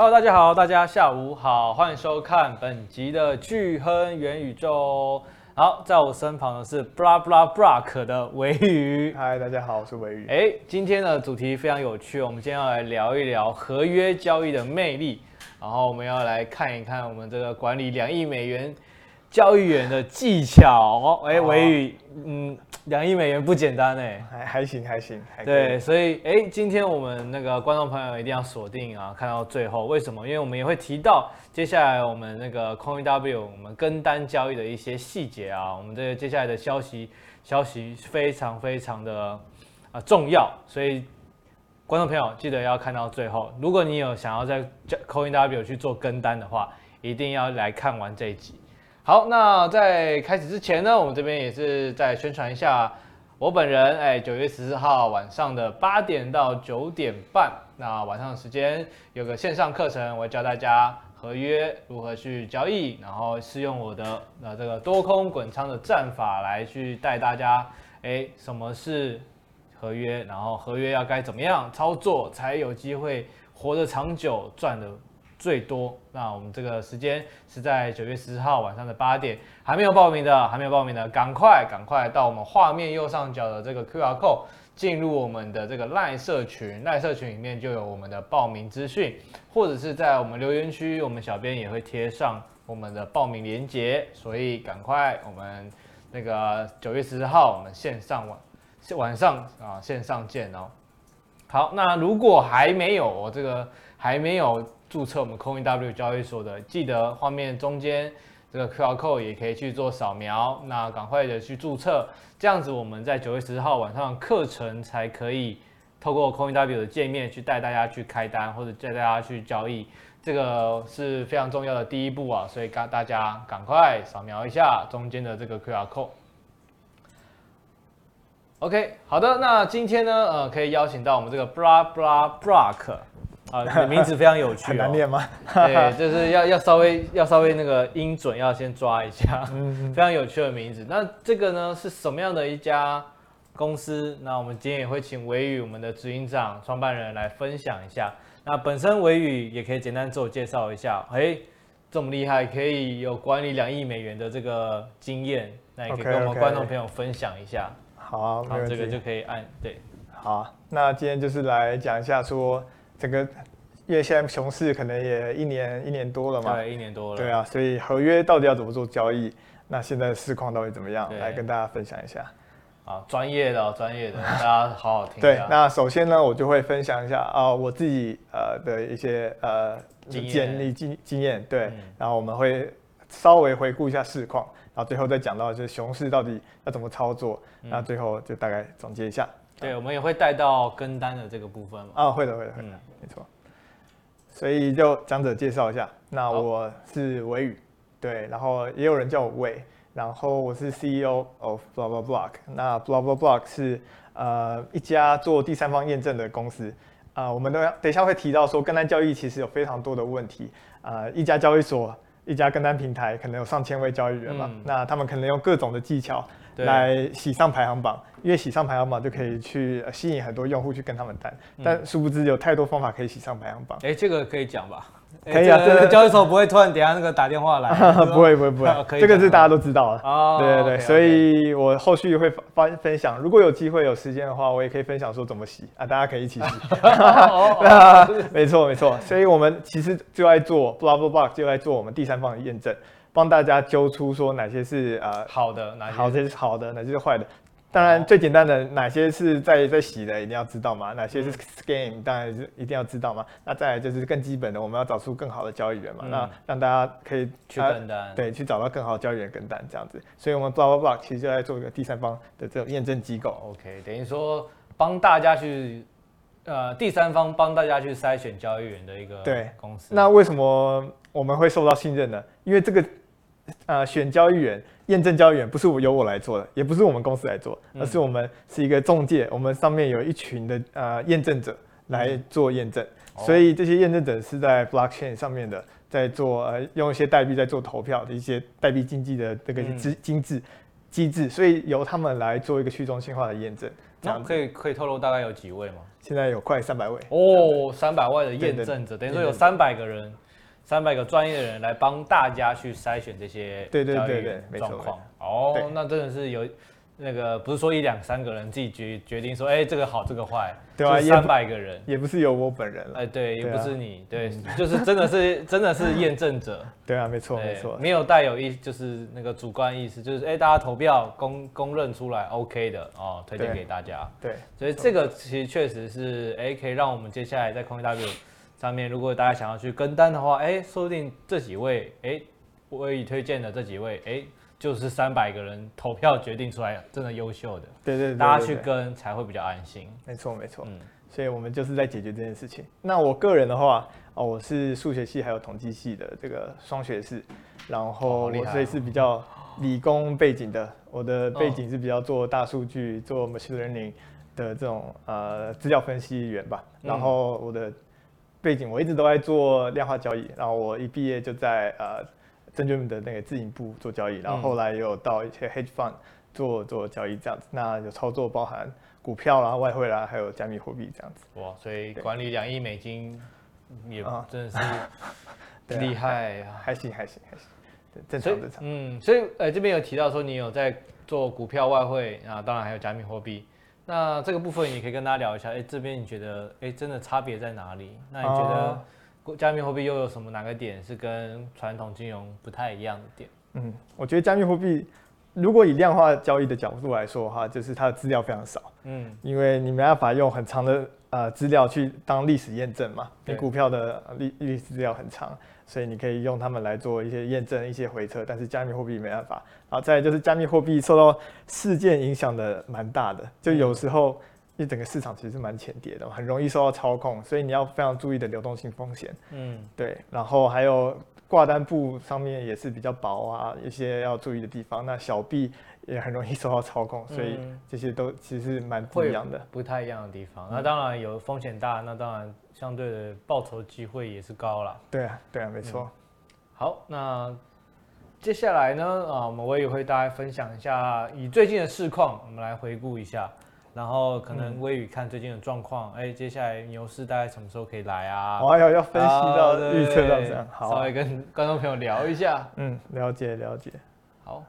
Hello，大家好，大家下午好，欢迎收看本集的巨亨元宇宙。好，在我身旁的是 Blah Blah Block 的维宇。嗨，大家好，我是维宇。哎，今天的主题非常有趣，我们今天要来聊一聊合约交易的魅力，然后我们要来看一看我们这个管理两亿美元交易员的技巧哦。哎，维宇，嗯。两亿美元不简单哎，还还行还行，还对，所以哎，今天我们那个观众朋友一定要锁定啊，看到最后。为什么？因为我们也会提到接下来我们那个 CoinW 我们跟单交易的一些细节啊，我们这个接下来的消息消息非常非常的啊重要，所以观众朋友记得要看到最后。如果你有想要在 CoinW 去做跟单的话，一定要来看完这一集。好，那在开始之前呢，我们这边也是再宣传一下我本人，哎，九月十四号晚上的八点到九点半，那晚上的时间有个线上课程，我会教大家合约如何去交易，然后是用我的那这个多空滚仓的战法来去带大家，哎，什么是合约，然后合约要该怎么样操作才有机会活得长久，赚的。最多，那我们这个时间是在九月十四号晚上的八点，还没有报名的，还没有报名的，赶快赶快到我们画面右上角的这个 QR code 进入我们的这个赖社群赖社群里面就有我们的报名资讯，或者是在我们留言区，我们小编也会贴上我们的报名链接，所以赶快我们那个九月十四号我们线上晚晚上啊线上见哦。好，那如果还没有我这个还没有。注册我们 CoinW 交易所的，记得画面中间这个 QR code 也可以去做扫描，那赶快的去注册，这样子我们在九月十号晚上课程才可以透过 CoinW 的界面去带大家去开单或者带大家去交易，这个是非常重要的第一步啊，所以赶大家赶快扫描一下中间的这个 QR code。OK，好的，那今天呢，呃，可以邀请到我们这个 bra bra Block。啊，你的名字非常有趣，哦，很难念吗？对，就是要要稍微要稍微那个音准要先抓一下，嗯，非常有趣的名字。那这个呢是什么样的一家公司？那我们今天也会请维宇我们的执行长、创办人来分享一下。那本身维宇也可以简单自我介绍一下。哎，这么厉害，可以有管理两亿美元的这个经验，那也可以跟我们观众朋友分享一下。Okay, okay. 好，啊，好，这个就可以按对。好，那今天就是来讲一下说。整个，因为现在熊市可能也一年一年多了嘛，对，一年多了。对啊，所以合约到底要怎么做交易？那现在的市况到底怎么样？来跟大家分享一下。啊，专业的，专业的，大家好好听。对，那首先呢，我就会分享一下啊，我自己呃的一些呃经历经经验。对、嗯，然后我们会稍微回顾一下市况，然后最后再讲到就是熊市到底要怎么操作。嗯、那最后就大概总结一下。对，我们也会带到跟单的这个部分嘛。啊，会的，会的，会的，嗯、没错。所以就讲者介绍一下，那我是维宇，对，然后也有人叫我维，然后我是 CEO of Blah Blah Block。那 Blah Blah Block 是呃一家做第三方验证的公司。啊、呃，我们都要等一下会提到说，跟单交易其实有非常多的问题。啊、呃，一家交易所，一家跟单平台，可能有上千位交易员嘛，嗯、那他们可能用各种的技巧。来洗上排行榜，因为洗上排行榜就可以去吸引很多用户去跟他们单，嗯、但殊不知有太多方法可以洗上排行榜。哎，这个可以讲吧？可以啊，这个交易所不会突然等下那个打电话来，不会不会不会，这个是大家都知道的。哦，对对对.所以我后续会分分享，如果有机会有时间的话，我也可以分享说怎么洗啊，大家可以一起洗。没错没错，所以我们其实就在做 Blah Blah Block，就在做我们第三方的验证。帮大家揪出说哪些是呃好的，哪些是好的，哪些是坏的。当然最简单的哪些是在在洗的，一定要知道嘛。哪些是 scam，当然是一定要知道嘛。那再来就是更基本的，我们要找出更好的交易员嘛。嗯、那让大家可以去跟单、啊，对，去找到更好的交易员跟单这样子。所以我们 Blah Blah Block 其实就在做一个第三方的这种验证机构。OK，等于说帮大家去呃第三方帮大家去筛选交易员的一个对公司。那为什么我们会受到信任呢？因为这个。呃，选交易员、验证交易员不是由我来做的，也不是我们公司来做，而是我们是一个中介，我们上面有一群的呃验证者来做验证，所以这些验证者是在 blockchain 上面的，在做呃用一些代币在做投票的一些代币经济的这个机机制机制，所以由他们来做一个去中心化的验证。那可以可以透露大概有几位吗？现在有快三百位哦，三百位的验证者，等于说有三百个人，三百个专业的人来帮大家去筛选这些对对对对状况。哦，那真的是有。那个不是说一两三个人自己决决定说，哎，这个好，这个坏，对啊，三百个人。也不是有我本人了，哎，对，也不是你，对，就是真的是真的是验证者，对啊，没错没错，没有带有一就是那个主观意识，就是哎，大家投票公公认出来 OK 的哦，推荐给大家，对，所以这个其实确实是哎，可以让我们接下来在 CoinW 上面，如果大家想要去跟单的话，哎，说不定这几位哎，我已推荐的这几位哎。就是三百个人投票决定出来，真的优秀的，对对，对，对，对，大家去跟才会比较安心。没错没错，嗯，所以我们就是在解决这件事情。那我个人的话，哦，我是数学系还有统计系的这个双学士，然后我所以是比较理工背景的，我的背景是比较做大数据、做 machine learning 的这种呃资料分析员吧。然后我的背景我一直都在做量化交易，然后我一毕业就在呃。证券的那个自营部做交易，然后后来也有到一些 hedge fund 做做交易这样子。那有操作包含股票啦、外汇啦，还有加密货币这样子。哇，所以管理两亿美金也真的是 厉害啊！还行还行还行，正常正常。嗯，所以呃这边有提到说你有在做股票、外汇啊，当然还有加密货币。那这个部分你可以跟大家聊一下。哎，这边你觉得哎真的差别在哪里？那你觉得？加密货币又有什么哪个点是跟传统金融不太一样的点？嗯，我觉得加密货币如果以量化交易的角度来说的话，就是它的资料非常少。嗯，因为你没办法用很长的呃资料去当历史验证嘛。你股票的历历史资料很长，所以你可以用它们来做一些验证、一些回测。但是加密货币没办法。然后再来就是加密货币受到事件影响的蛮大的，就有时候。一整个市场其实是蛮浅碟的，很容易受到操控，所以你要非常注意的流动性风险。嗯，对。然后还有挂单簿上面也是比较薄啊，一些要注意的地方。那小币也很容易受到操控，所以这些都其实是蛮不一样的，不太一样的地方。那当然有风险大，那当然相对的报酬机会也是高了。对啊，对啊，没错。嗯。好，那接下来呢，啊，我们我也会大家分享一下以最近的市况，我们来回顾一下。然后可能微宇看最近的状况，哎、嗯，接下来牛市大概什么时候可以来啊？我还要要分析到预测到这样，好，稍微跟观众朋友聊一下。嗯，了解了解。好，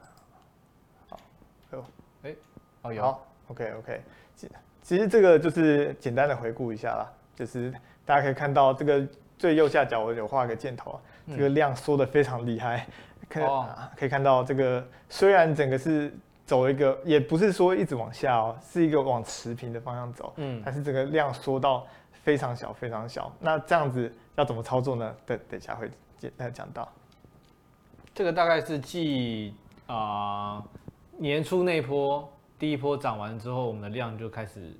哦有。好，OK OK。其其实这个就是简单的回顾一下啦，就是大家可以看到这个最右下角我有画个箭头，这个量缩的非常厉害，可、哦、可以看到这个虽然整个是。走一个也不是说一直往下哦，是一个往持平的方向走，嗯，但是这个量缩到非常小非常小，那这样子要怎么操作呢？等等一下会简单讲到。这个大概是继啊、呃、年初那波第一波涨完之后，我们的量就开始。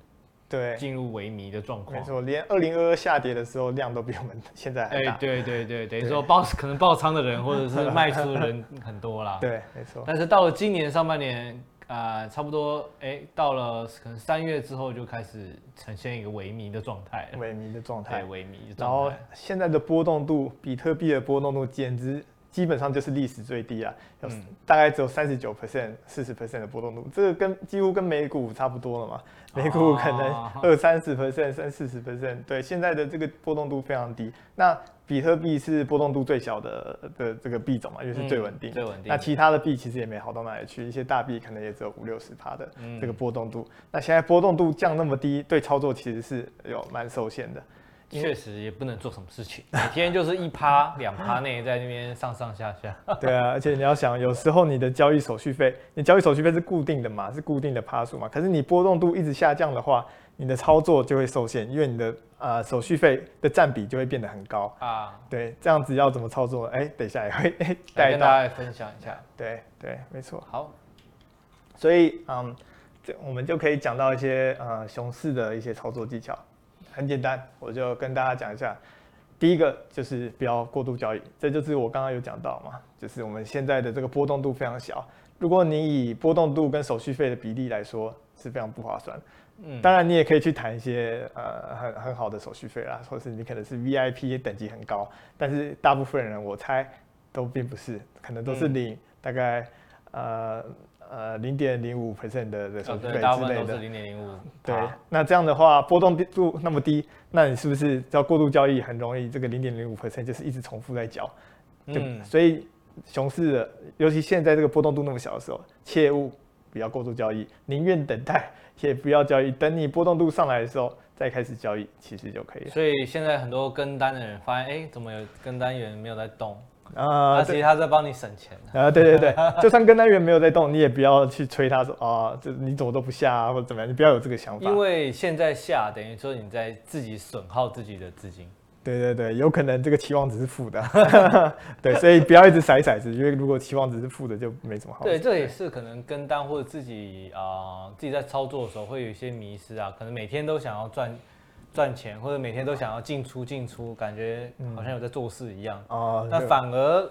对，进入萎靡的状况。没错，连二零二二下跌的时候量都比我们 现在还大。哎，对对对，等于说爆可能爆仓的人或者是 卖出的人很多啦。对，没错。但是到了今年上半年，啊、呃，差不多，哎，到了可能三月之后就开始呈现一个萎靡的状态。萎靡的状态。对，萎靡。然后现在的波动度，比特币的波动度简直。基本上就是历史最低啊，有大概只有三十九 percent、四十 percent 的波动度，这个跟几乎跟美股差不多了嘛。美股可能二三十 percent、三四十 percent，对，现在的这个波动度非常低。那比特币是波动度最小的的这个币种嘛，因为是最稳定。最稳定。那其他的币其实也没好到哪里去，一些大币可能也只有五六十趴的这个波动度。那现在波动度降那么低，对操作其实是有蛮受限的。确实也不能做什么事情，每天就是一趴两趴内在那边上上下下。对啊，而且你要想，有时候你的交易手续费，你交易手续费是固定的嘛，是固定的趴数嘛。可是你波动度一直下降的话，你的操作就会受限，因为你的啊、呃、手续费的占比就会变得很高啊。对，这样子要怎么操作？哎，等一下也会带跟大家分享一下。对对，没错。好，所以嗯，这我们就可以讲到一些呃熊市的一些操作技巧。很简单，我就跟大家讲一下。第一个就是不要过度交易，这就是我刚刚有讲到嘛，就是我们现在的这个波动度非常小。如果你以波动度跟手续费的比例来说，是非常不划算。嗯，当然你也可以去谈一些呃很很好的手续费啦，或是你可能是 VIP 等级很高，但是大部分人我猜都并不是，可能都是领大概呃呃零点零五 percent 的的手续费之类的，零点零五。对，那这样的话波动度那么低，那你是不是要过度交易很容易这个零点零五 percent 就是一直重复在缴？嗯，所以熊市的，尤其现在这个波动度那么小的时候，切勿不要过度交易，宁愿等待也不要交易，等你波动度上来的时候再开始交易，其实就可以了。所以现在很多跟单的人发现，哎，怎么有跟单员没有在动？啊，那其实他在帮你省钱啊！对对对，就算跟单员没有在动，你也不要去催他说啊，这你怎么都不下啊，或者怎么样，你不要有这个想法。因为现在下等于说你在自己损耗自己的资金。对对对，有可能这个期望值是负的，对，所以不要一直甩骰子，因为如果期望值是负的，就没什么好。对，这也是可能跟单或者自己啊、呃，自己在操作的时候会有一些迷失啊，可能每天都想要赚。赚钱或者每天都想要进出进出，感觉好像有在做事一样啊。那、嗯、反而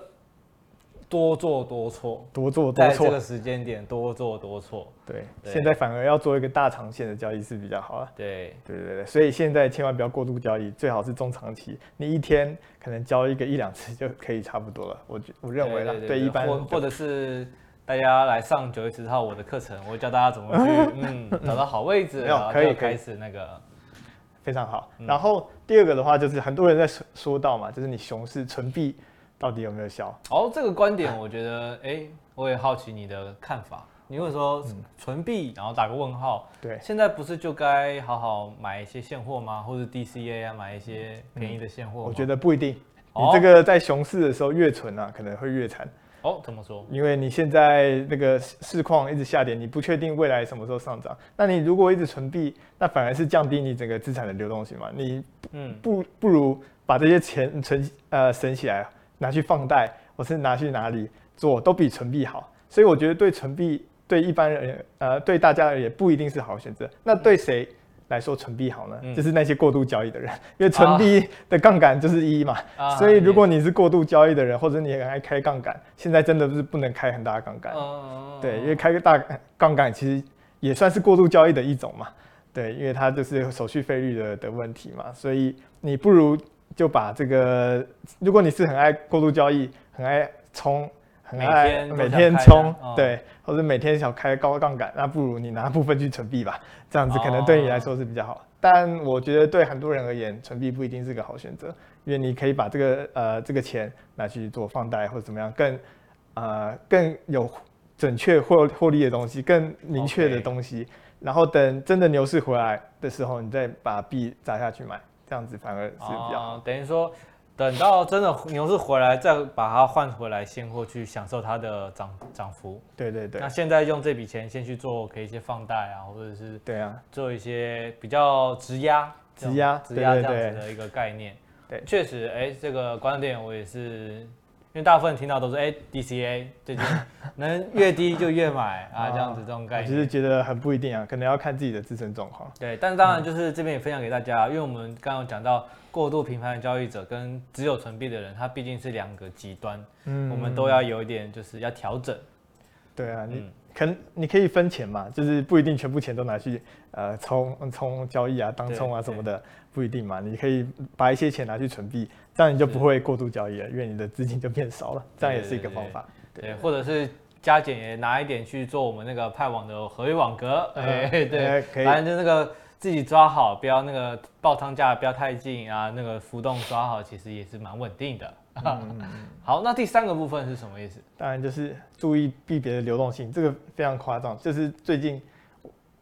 多做多错，多做多错，在这个时间点多做多错。对，对现在反而要做一个大长线的交易是比较好啊。对，对对对，所以现在千万不要过度交易，最好是中长期。你一天可能交一个一两次就可以差不多了。我我认为啦，对，对，对，对，一般或或者是大家来上九月十号我的课程，我会教大家怎么去 嗯找到好位置，然后可以开始那个。非常好，然后第二个的话就是很多人在说说到嘛，就是你熊市存币到底有没有效？哦，这个观点我觉得，哎、欸，我也好奇你的看法。你会说存币，然后打个问号，对，现在不是就该好好买一些现货吗？或者 DCA 啊，买一些便宜的现货？我觉得不一定，你这个在熊市的时候越存啊，可能会越惨。哦，怎么说？因为你现在那个市况一直下跌，你不确定未来什么时候上涨。那你如果一直存币，那反而是降低你整个资产的流动性嘛。你嗯，不不如把这些钱存呃省起来，拿去放贷，或是拿去哪里做，都比存币好。所以我觉得对存币对一般人呃对大家而言不一定是好选择。那对谁？来说存币好呢，嗯、就是那些过度交易的人，因为存币的杠杆就是一嘛，啊、所以如果你是过度交易的人，或者你很爱开杠杆，现在真的是不能开很大的杠杆，啊、对，因为开个大杠杆其实也算是过度交易的一种嘛，对，因为它就是手续费率的的问题嘛，所以你不如就把这个，如果你是很爱过度交易，很爱冲。很爱每天冲，对，或者每天想开高杠杆，那不如你拿部分去存币吧，这样子可能对你来说是比较好。但我觉得对很多人而言，存币不一定是个好选择，因为你可以把这个呃这个钱拿去做放贷或者怎么样，更呃更有准确获获利的东西，更明确的东西。然后等真的牛市回来的时候，你再把币砸下去买，这样子反而是比较好。等于说。等到真的牛市回来，再把它换回来现货去享受它的涨涨幅。对对对。那现在用这笔钱先去做，可以一些放贷啊，或者是对啊，做一些比较质押、质押、质押这样子的一个概念。对，确实，哎，这个观点我也是。因为大部分听到都是哎，DCA 最近 能越低就越买啊，这样子这种概念。其实觉得很不一定啊，可能要看自己的自身状况。对，但是当然就是这边也分享给大家，因为我们刚刚讲到过度频繁的交易者跟只有存币的人，他毕竟是两个极端，嗯，我们都要有一点就是要调整。对啊，你可能你可以分钱嘛，就是不一定全部钱都拿去呃冲冲交易啊，当冲啊什么的，不一定嘛，你可以把一些钱拿去存币。这样你就不会过度交易了，因为你的资金就变少了，这样也是一个方法。对，或者是加减也拿一点去做我们那个派网的合约网格。哎，对，可以。反正就那个自己抓好，不要那个爆仓价不要太近啊，那个浮动抓好，其实也是蛮稳定的。嗯、好，那第三个部分是什么意思？当然就是注意币别的流动性，这个非常夸张，就是最近，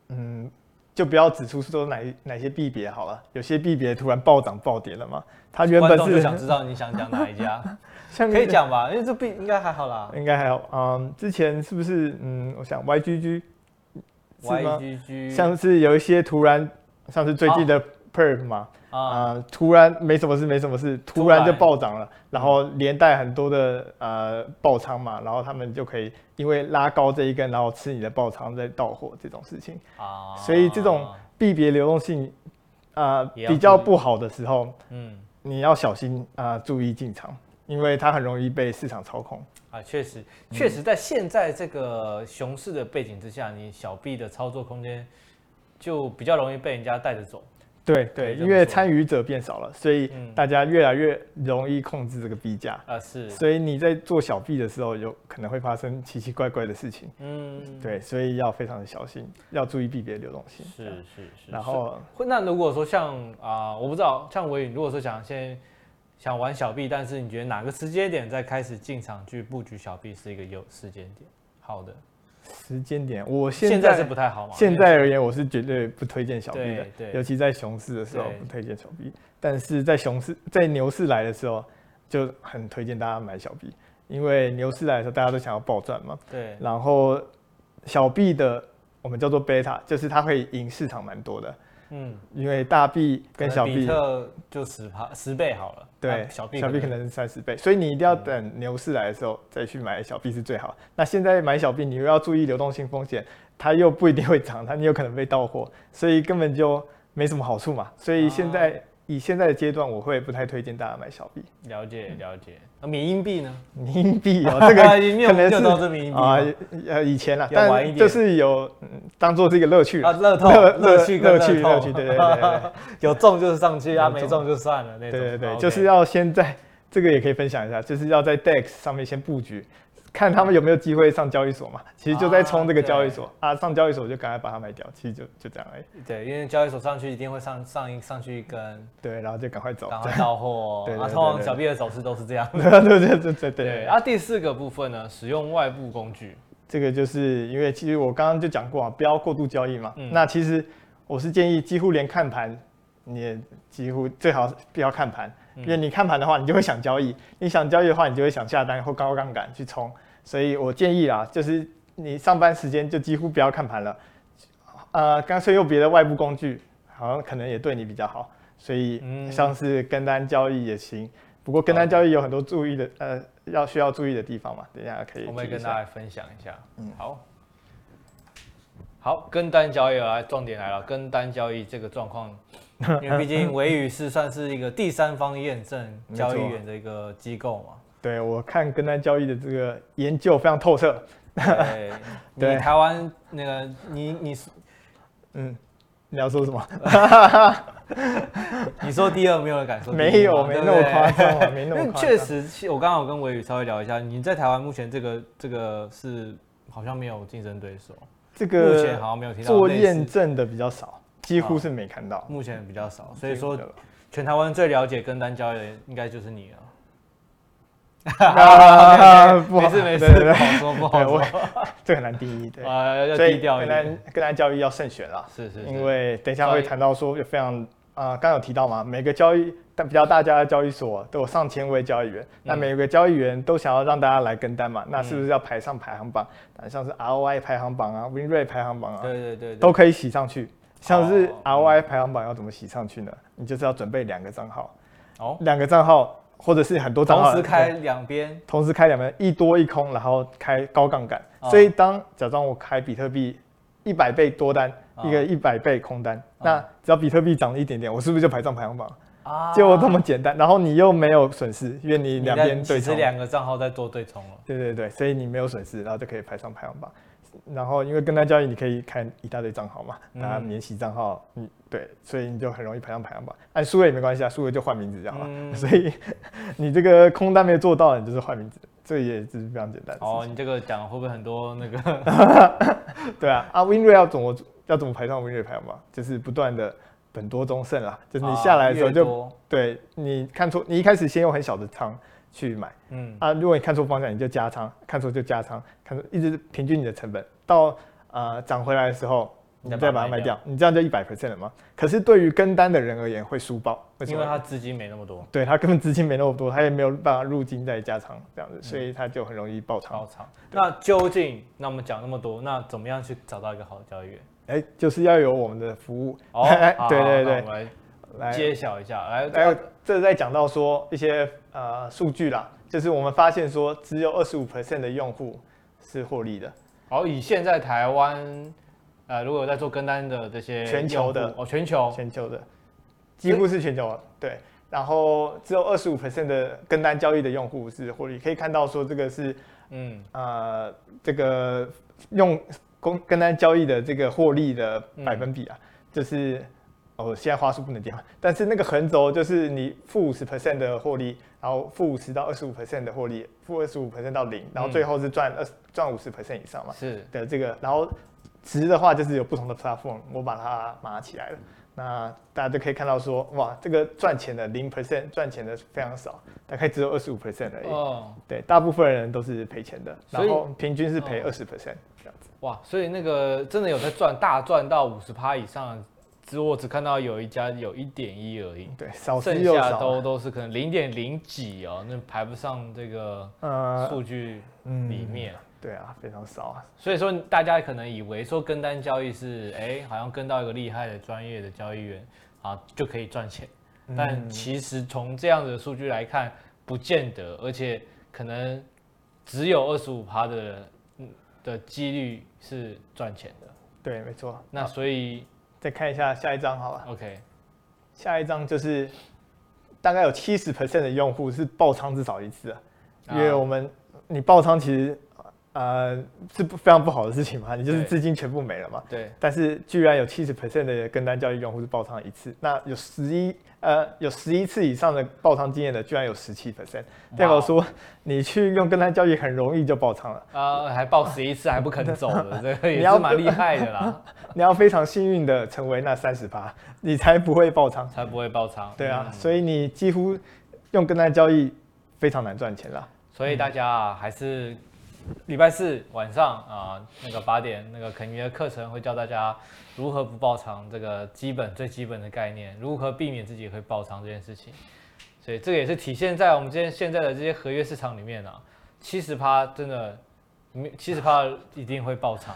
嗯。就不要指出说哪哪些币别好了，有些币别突然暴涨暴跌了嘛。他原本是就想知道你想讲哪一家，像可以讲吧？因为这币应该还好啦，应该还好。嗯，之前是不是嗯，我想 YGG，YGG，像是有一些突然，像是最近的 Perp 嘛。啊、呃，突然没什么事，没什么事，突然。就暴涨了，然后连带很多的呃爆仓嘛，然后他们就可以因为拉高这一根，然后吃你的爆仓再到货这种事情。啊，所以这种币别流动性啊、呃、比较不好的时候，嗯，你要小心啊、呃，注意进场，因为它很容易被市场操控啊，确实，确实在现在这个熊市的背景之下，你小币的操作空间就比较容易被人家带着走。对对，因为参与者变少了，所以大家越来越容易控制这个币价啊。是，所以你在做小币的时候，有可能会发生奇奇怪怪的事情。嗯，对，所以要非常的小心，要注意币别的流动性。是是是。然后，那如果说像啊、呃，我不知道，像我如果说想先想玩小币，但是你觉得哪个时间点再开始进场去布局小币是一个有时间点？好的。时间点，我现在，是不太好嘛。现在而言，我是绝对不推荐小币的，尤其在熊市的时候不推荐小币。但是在熊市、在牛市来的时候，就很推荐大家买小币，因为牛市来的时候大家都想要暴赚嘛。对。然后小币的我们叫做贝塔，就是它会赢市场蛮多的。嗯，因为大币跟小币，就十趴十倍好了。对，小币小币可能是三十倍，所以你一定要等牛市来的时候再去买小币是最好。那现在买小币，你又要注意流动性风险，它又不一定会涨，它你有可能被到货，所以根本就没什么好处嘛。所以现在。以现在的阶段，我会不太推荐大家买小币。了解了解。那缅因币呢？缅因币哦，这个可能是缅因币啊，呃，以前了，但就是有当做是一个乐趣啊，乐透乐趣乐趣乐趣，对对对，有中就是上去啊，没中就算了那种。对对对，就是要先在这个也可以分享一下，就是要在 DEX 上面先布局。看他们有没有机会上交易所嘛？其实就在冲这个交易所啊，啊，上交易所就赶快把它卖掉，其实就就这样而已。对，因为交易所上去一定会上上一上去一根，对，然后就赶快走，赶快到货。对，啊，通常小币的走势都是这样。对对对对对对。啊，第四个部分呢，使用外部工具，这个就是因为其实我刚刚就讲过啊，不要过度交易嘛。嗯。那其实我是建议几乎连看盘你也几乎最好不要看盘，嗯，因为你看盘的话，你就会想交易；你想交易的话，你就会想下单或高杠杆去冲。所以我建议啊，就是你上班时间就几乎不要看盘了，呃，干脆用别的外部工具，好像可能也对你比较好。所以像是跟单交易也行，不过跟单交易有很多注意的，呃，要需要注意的地方嘛。等一下可以，我们会跟大家分享一下。嗯，好，好，跟单交易来，重点来了，跟单交易这个状况，因为毕竟维宇是算是一个第三方验证交易员的一个机构嘛。对，我看跟单交易的这个研究非常透彻。对，对你台湾那个你你是，嗯，你要说什么？你说第二没有人敢说，没有，没那么 夸张，没那么夸张。确实，我刚刚有跟伟宇稍微聊一下，你在台湾目前这个这个是好像没有竞争对手，这个目前好像没有听到做验证的比较少，几乎是没看到，目前比较少。所以说，全台湾最了解跟单交易的应该就是你了。啊，不好，没事没事，不好说不好说，这很难定义，对啊，要低调一点。跟单跟单交易要慎选啦，是是，因为等一下会谈到说有非常啊，刚有提到嘛，每个交易但比较大家的交易所都有上千位交易员，那每个交易员都想要让大家来跟单嘛，那是不是要排上排行榜？像是 ROI 排行榜啊，Win Rate 排行榜啊，对对对，都可以洗上去。像是 ROI 排行榜要怎么洗上去呢？你就是要准备两个账号，哦，两个账号。或者是很多账号同时开两边，同时开两边，一多一空，然后开高杠杆。哦、所以当假装我开比特币一百倍多单，哦、一个一百倍空单，哦、那只要比特币涨了一点点，我是不是就排上排行榜？啊，就这么简单。然后你又没有损失，因为你两边对冲，两个账号在做对冲了。对对对，所以你没有损失，然后就可以排上排行榜。然后因为跟单交易，你可以看一大堆账号嘛，大家免息账号，嗯，对，所以你就很容易排上排行榜。按输了也没关系啊，输了就换名字就好了。嗯、所以你这个空单没做到，你就是换名字，这也是非常简单。哦，你这个讲会不会很多那个？对啊，啊，win rate 要怎么要怎么排上 win rate 排行榜？就是不断的本多中胜啦，就是你下来的时候就、啊、对，你看错，你一开始先用很小的仓。去买，嗯啊，如果你看错方向，你就加仓；看错就加仓，看错一直平均你的成本，到呃涨回来的时候，你再把它卖掉，你这样就一百 percent 了吗？可是对于跟单的人而言会输爆，为什么？因为他资金没那么多，对他根本资金没那么多，他也没有办法入金再加仓这样子，所以他就很容易爆仓。爆仓。那究竟，那我们讲那么多，那怎么样去找到一个好的交易员？哎，就是要有我们的服务。哦，对对对，我们来揭晓一下，来，来，这在讲到说一些呃数据啦。就是我们发现说，只有二十五 percent 的用户是获利的。好，以现在台湾，呃，如果有在做跟单的这些全球的哦，全球全球的，几乎是全球了，对。然后只有二十五 percent 的跟单交易的用户是获利，可以看到说这个是，嗯呃，这个用跟跟单交易的这个获利的百分比啊，嗯、就是哦，现在话术不能这样，但是那个横轴就是你负五十 percent 的获利，然后负五十到二十五 percent 的获利，负二十五 percent 到零，然后最后是赚二赚五十 percent 以上嘛，是的这个，然后值的话就是有不同的 platform，我把它码起来了。那大家就可以看到说，哇，这个赚钱的零 percent 赚钱的非常少，大概只有二十五 percent 而已。哦，对，大部分人都是赔钱的，然后平均是赔二十 percent 这样子。哇，所以那个真的有在赚，大赚到五十趴以上，只我只看到有一家有一点一而已。对，少剩下都都是可能零点零几哦，那排不上这个呃数据里面。对啊，非常少啊。所以说，大家可能以为说跟单交易是，哎，好像跟到一个厉害的专业的交易员啊，就可以赚钱。但其实从这样的数据来看，不见得，而且可能只有二十五趴的的几率是赚钱的。对，没错。那所以再看一下下一张，好了？OK，下一张就是大概有七十 percent 的用户是爆仓至少一次啊，因为我们你爆仓其实。呃，是不非常不好的事情嘛？你就是资金全部没了嘛？对。但是居然有七十 percent 的跟单交易用户是爆仓一次，那有十一呃有十一次以上的爆仓经验的，居然有十七 percent，代表说你去用跟单交易很容易就爆仓了啊、呃，还爆十一次还不肯走的，这个也是蛮厉害的啦。你要非常幸运的成为那三十趴，你才不会爆仓，才不会爆仓。对啊、嗯，所以你几乎用跟单交易非常难赚钱啦。所以大家啊，还是。礼拜四晚上啊，那个八点，那个肯尼的课程会教大家如何不爆仓，这个基本最基本的概念，如何避免自己会爆仓这件事情。所以这个也是体现在我们今天现在的这些合约市场里面啊，七十趴真的，七十趴一定会爆仓。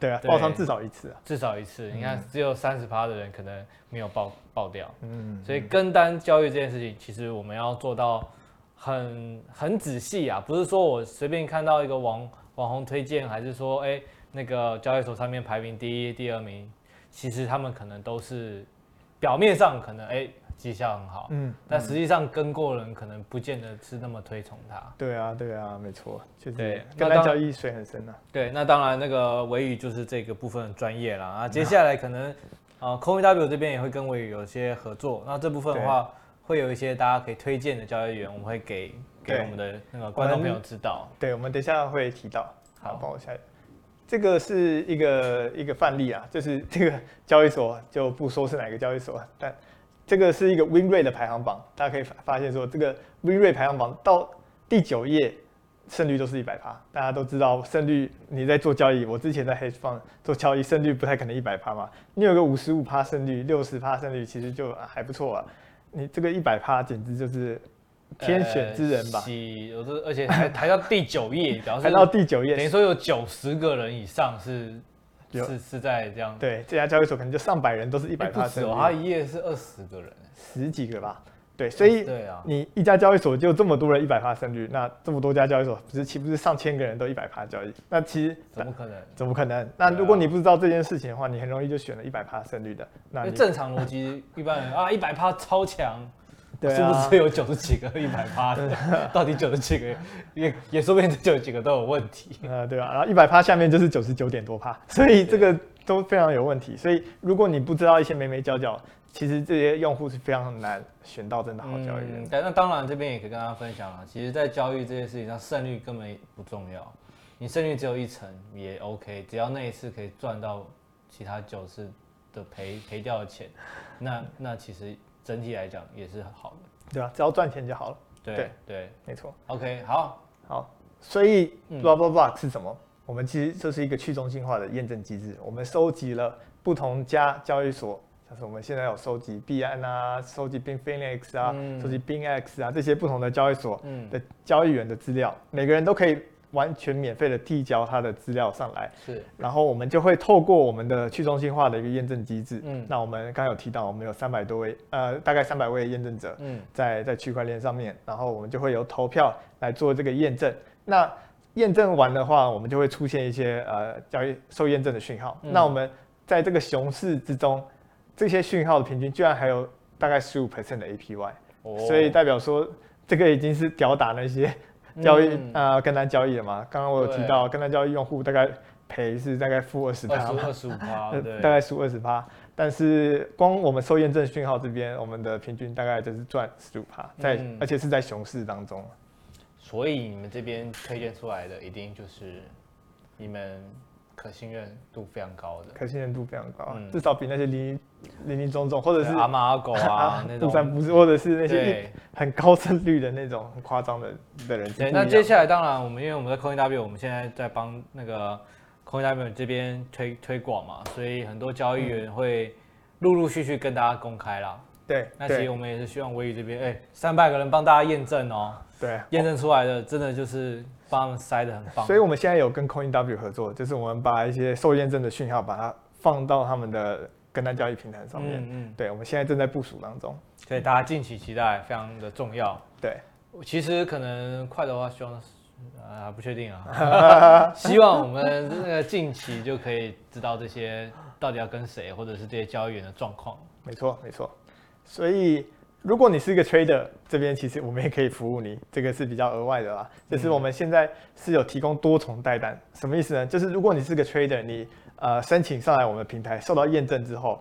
对啊，爆仓至少一次啊，至少一次。你看，只有三十趴的人可能没有爆爆掉。嗯，所以跟单交易这件事情，其实我们要做到。很很仔细啊，不是说我随便看到一个网网红推荐，还是说哎、欸、那个交易所上面排名第一、第二名，其实他们可能都是表面上可能哎绩效很好，嗯，但实际上跟过人可能不见得是那么推崇他。对啊，对啊，没错，就是对，跟单交易水很深啊。对，那当然那个维宇就是这个部分专业了啊。接下来可能啊，CoinW 这边也会跟维宇有些合作，那这部分的话。会有一些大家可以推荐的交易员，我们会给给我们的那个观众朋友知道。对，我们等一下会提到。好，帮我下。这个是一个一个范例啊，就是这个交易所就不说是哪个交易所，但这个是一个 win rate 的排行榜，大家可以发现说，这个 win rate 排行榜到第九页胜率都是一百趴。大家都知道胜率，你在做交易，我之前在 hedge fund 做交易，胜率不太可能一百趴嘛。你有个五十五趴胜率，六十趴胜率，其实就还不错啊。你这个一百趴简直就是天选之人吧？有、呃、这而且还 还到第九页，表示还到第九页，等于说有九十个人以上是是是在这样。对，这家交易所可能就上百人都是一百趴。不止，他一页是二十个人，十几个吧。对，所以你一家交易所就这么多人一百趴胜率，那这么多家交易所不是岂不是上千个人都一百趴交易？那其实怎么可能？怎么可能？那如果你不知道这件事情的话，你很容易就选了一百趴胜率的。那正常逻辑，一般人啊一百趴超强，对啊，是不是有九十几个一百趴的？到底九十几个也也说不定这九十几个都有问题。呃，对啊，然后一百趴下面就是九十九点多趴，所以这个都非常有问题。所以如果你不知道一些眉眉角角。其实这些用户是非常难选到真的好交易员。但、嗯、那当然这边也可以跟大家分享啊，其实，在交易这件事情上，胜率根本不重要。你胜率只有一成也 OK，只要那一次可以赚到其他九次的赔赔掉的钱，那那其实整体来讲也是好的。对啊，只要赚钱就好了。对对，对，没错。OK，好，好。所以 blah blah blah 是什么？我们其实就是一个去中心化的验证机制。我们收集了不同家交易所。像是我们现在有收集币安啊，收集 Binfinex 啊，嗯、收集 BingX 啊，这些不同的交易所的交易员的资料，嗯，每个人都可以完全免费的递交他的资料上来。是，然后我们就会透过我们的去中心化的一个验证机制。嗯，那我们刚刚有提到，我们有三百多位，呃，大概三百位验证者。嗯，在在区块链上面，然后我们就会由投票来做这个验证。那验证完的话，我们就会出现一些呃交易受验证的讯号，嗯。那我们在这个熊市之中。这些讯号的平均居然还有大概十五 percent 的 APY，哦，所以代表说这个已经是吊打那些交易啊、嗯呃、跟单交易了嘛。刚刚我有提到跟单交易用户大概赔是大概负二十趴，二十五趴，大概负二十趴。但是光我们收验证讯号这边，我们的平均大概就是赚十五趴，在、嗯、而且是在熊市当中。所以你们这边推荐出来的一定就是你们可信任度非常高的，可信任度非常高，嗯、至少比那些林林林总总或者是阿猫阿狗啊 那种，不是或者是那些很高胜率的那种很夸张的的人。对，那接下来当然我们因为我们在 CoinW，我们现在在帮那个。CoinW 这边推推广嘛，所以很多交易员会陆陆续续跟大家公开啦。对，那其实我们也是希望微宇这边，哎，三百个人帮大家验证哦。对，验证出来的真的就是帮他们塞得很棒。所以我们现在有跟 CoinW 合作，就是我们把一些受验证的讯号，把它放到他们的跟单交易平台上面。嗯嗯。对，我们现在正在部署当中，所以大家敬请期待，非常的重要。对，其实可能快的话，希望。啊，不确定啊，希望我们那个近期就可以知道这些到底要跟谁，或者是这些交易员的状况。没错，没错。所以如果你是一个 trader，这边其实我们也可以服务你，这个是比较额外的啦。就是我们现在是有提供多重代单，什么意思呢？就是如果你是个 trader，你呃申请上来我们的平台，受到验证之后，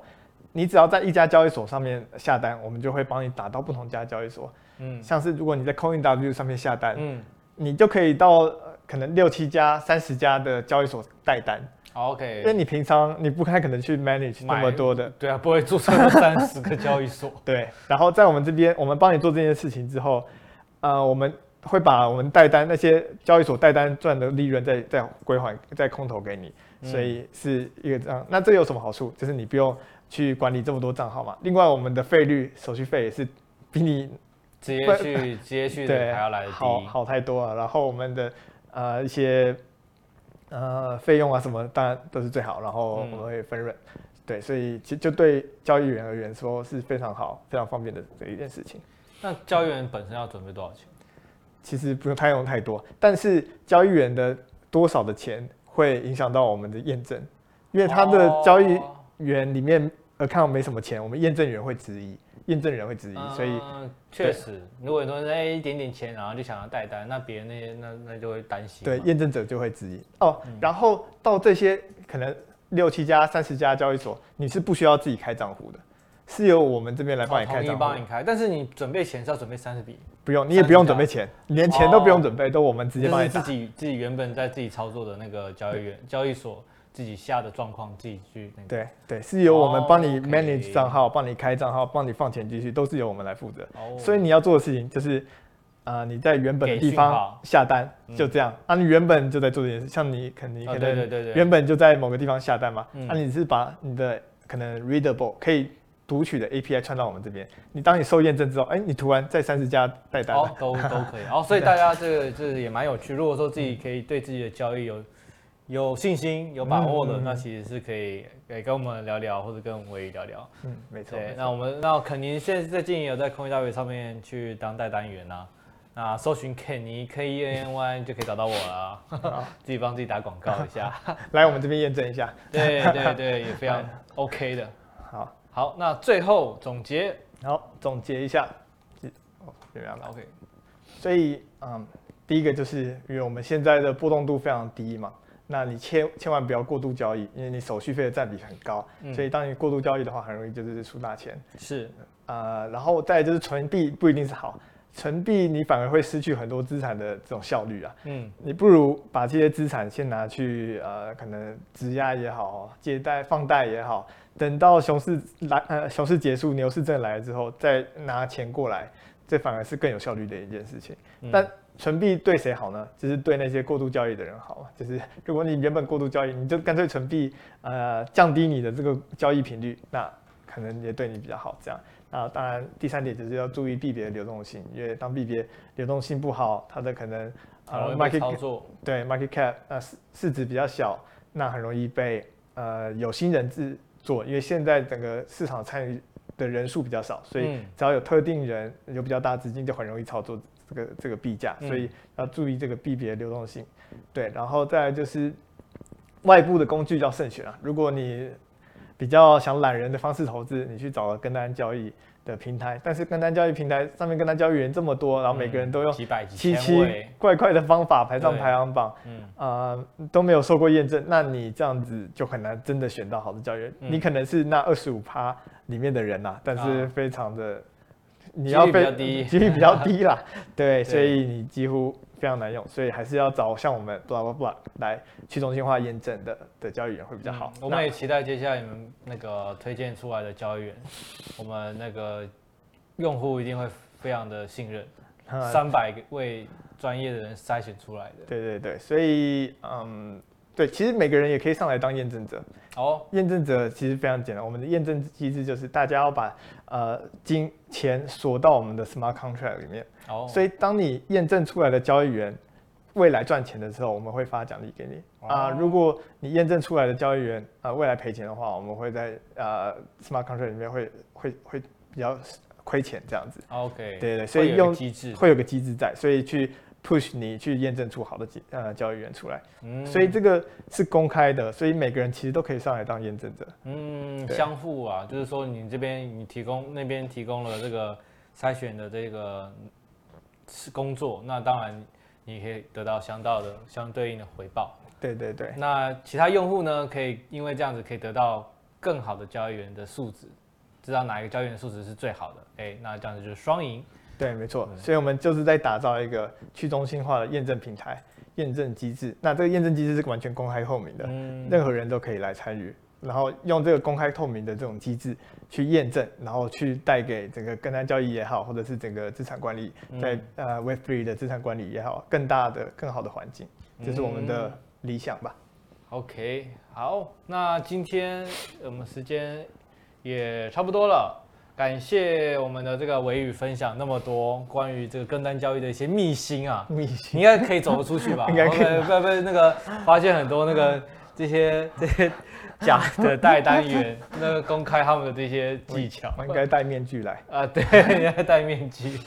你只要在一家交易所上面下单，我们就会帮你打到不同家交易所。嗯，像是如果你在 CoinW 上面下单，嗯。你就可以到可能六七家、三十家的交易所代单。OK，因为你平常你不太可能去 manage 那么多的，对啊，不会注册三十个交易所。对，然后在我们这边，我们帮你做这件事情之后，呃，我们会把我们代单那些交易所代单赚的利润再再归还再空投给你，所以是一个这样。那这有什么好处？就是你不用去管理这么多账号嘛。另外，我们的费率、手续费也是比你。直接去直接去的还要来的低，好好太多了。然后我们的呃一些呃费用啊什么，当然都是最好。然后我们会分润，嗯、对，所以其实就对交易员而言说是非常好、非常方便的这一件事情。那交易员本身要准备多少钱？其实不用太用太多，但是交易员的多少的钱会影响到我们的验证，因为他的交易员里面 account 没什么钱，我们验证员会质疑。验证人会质疑，所以确实，如果说哎一点点钱，然后就想要带单，那别人那些那那就会担心。对，验证者就会质疑哦。然后到这些可能六七家、三十家交易所，你是不需要自己开账户的，是由我们这边来帮你开账户。帮你开，但是你准备钱是要准备三十笔，不用，你也不用准备钱，连钱都不用准备，都我们直接帮你。自己自己原本在自己操作的那个交易员交易所。自己下的状况，自己去那个。对对，是由我们帮你 manage 账号，帮你开账号，帮你放钱进去，都是由我们来负责。哦。所以你要做的事情就是，啊，你在原本的地方下单，就这样。啊，你原本就在做这件事，像你肯定可能原本就在某个地方下单嘛。啊，你是把你的可能 readable 可以读取的 API 传到我们这边。你当你收验证之后，哎，你突然在三十家代单。哦，都都可以。哦，所以大家这个这个也蛮有趣。如果说自己可以对自己的交易有。有信心、有把握的，嗯嗯嗯，那其实是可以，可以跟我们聊聊，或者跟微宇聊聊。嗯，没错。对，那我们那肯尼现在最近有在 CoinW 上面去当代单元啊，那搜寻肯尼 K E N N Y 就可以找到我了。好 自己帮自己打广告一下，来我们这边验证一下。对对对，也非常 OK 的。好，好，那最后总结，好，总结一下。哦，这边 OK。所以，嗯，第一个就是因为我们现在的波动度非常低嘛。那你千千万不要过度交易，因为你手续费的占比很高，嗯、所以当你过度交易的话，很容易就是输大钱。是，呃，然后再就是存币不一定是好，存币你反而会失去很多资产的这种效率啊。嗯，你不如把这些资产先拿去呃，可能质押也好，借贷放贷也好，等到熊市来呃熊市结束，牛市真的来了之后，再拿钱过来，这反而是更有效率的一件事情。嗯、但存币对谁好呢？就是对那些过度交易的人好。就是如果你原本过度交易，你就干脆存币，呃，降低你的这个交易频率，那可能也对你比较好。这样，那当然第三点就是要注意币别的流动性，因为当币别流动性不好，它的可能呃 market 操作对 market cap 呃市市值比较小，那很容易被呃有心人制作，因为现在整个市场参与的人数比较少，所以只要有特定人有比较大资金，就很容易操作。这个这个币价，所以要注意这个币别流动性，对，然后再来就是外部的工具要慎选啊。如果你比较想懒人的方式投资，你去找了跟单交易的平台，但是跟单交易平台上面跟单交易员这么多，然后每个人都用几百奇奇怪怪的方法排上排行榜，嗯。呃都没有受过验证，那你这样子就很难真的选到好的交易员。嗯、你可能是那二十五趴里面的人呐、啊，但是非常的，啊、你要非几率比较低啦，对，对所以你几乎。非常难用，所以还是要找像我们 blah blah blah 来去中心化验证的的交易员会比较好。嗯、我们也期待接下来你们那个推荐出来的交易员，我们那个用户一定会非常的信任。三百位专业的人筛选出来的。对对对，所以嗯，对，其实每个人也可以上来当验证者。哦，验证者其实非常简单，我们的验证机制就是大家要把呃金钱锁到我们的 smart contract 里面。哦，所以当你验证出来的交易员未来赚钱的时候，我们会发奖励给你啊。如果你验证出来的交易员啊、呃、未来赔钱的话，我们会在呃 smart contract 里面会会会比较亏钱这样子。OK，对对，所以用机制会有个机制在，所以去。Push 你去验证出好的呃交易员出来，嗯，所以这个是公开的，所以每个人其实都可以上来当验证者，嗯，相互啊，就是说你这边你提供那边提供了这个筛选的这个是工作，那当然你可以得到相到的相对应的回报，对对对，那其他用户呢，可以因为这样子可以得到更好的交易员的素质，知道哪一个交易员的素质是最好的，哎，那这样子就是双赢。对，没错，所以我们就是在打造一个去中心化的验证平台、验证机制。那这个验证机制是完全公开透明的，嗯、任何人都可以来参与，然后用这个公开透明的这种机制去验证，然后去带给整个跟单交易也好，或者是整个资产管理，在呃 Web3 的资产管理也好，更大的、更好的环境，这是我们的理想吧。嗯、OK，好，那今天我们时间也差不多了。感谢我们的这个维宇分享那么多关于这个跟单交易的一些秘辛啊，秘辛应该可以走得出去吧？应该可以，不不那个发现很多那个这些这些假的带单员，那个公开他们的这些技巧，应该戴面具来啊，对，应该戴面具。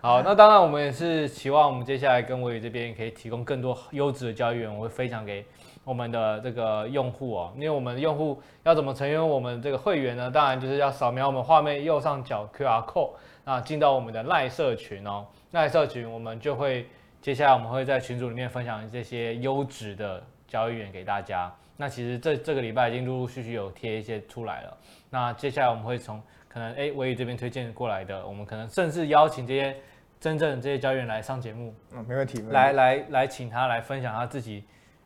好，那当然我们也是期望我们接下来跟维宇这边可以提供更多优质的交易员，我会分享给。我们的这个用户哦，因为我们的用户要怎么成为我们这个会员呢？当然就是要扫描我们画面右上角 QR code，那进到我们的赖社群哦。赖社群我们就会接下来我们会在群组里面分享这些优质的交易员给大家。那其实这这个礼拜已经陆陆续续有贴一些出来了。那接下来我们会从可能哎，维宇这边推荐过来的，我们可能甚至邀请这些真正的这些交易员来上节目。嗯，没问题。来来来，请他来分享他自己。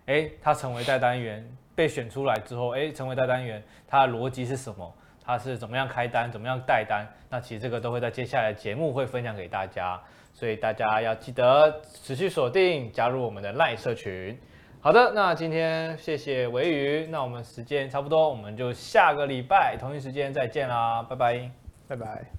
哎，他成为带单员被选出来之后，哎，成为带单员，他的逻辑是什么？他是怎么样开单，怎么样带单？那其实这个都会在接下来的节目会分享给大家，所以大家要记得持续锁定，加入我们的赖社群。好的，那今天谢谢维宇，那我们时间差不多，我们就下个礼拜同一时间再见啦，拜拜，拜拜。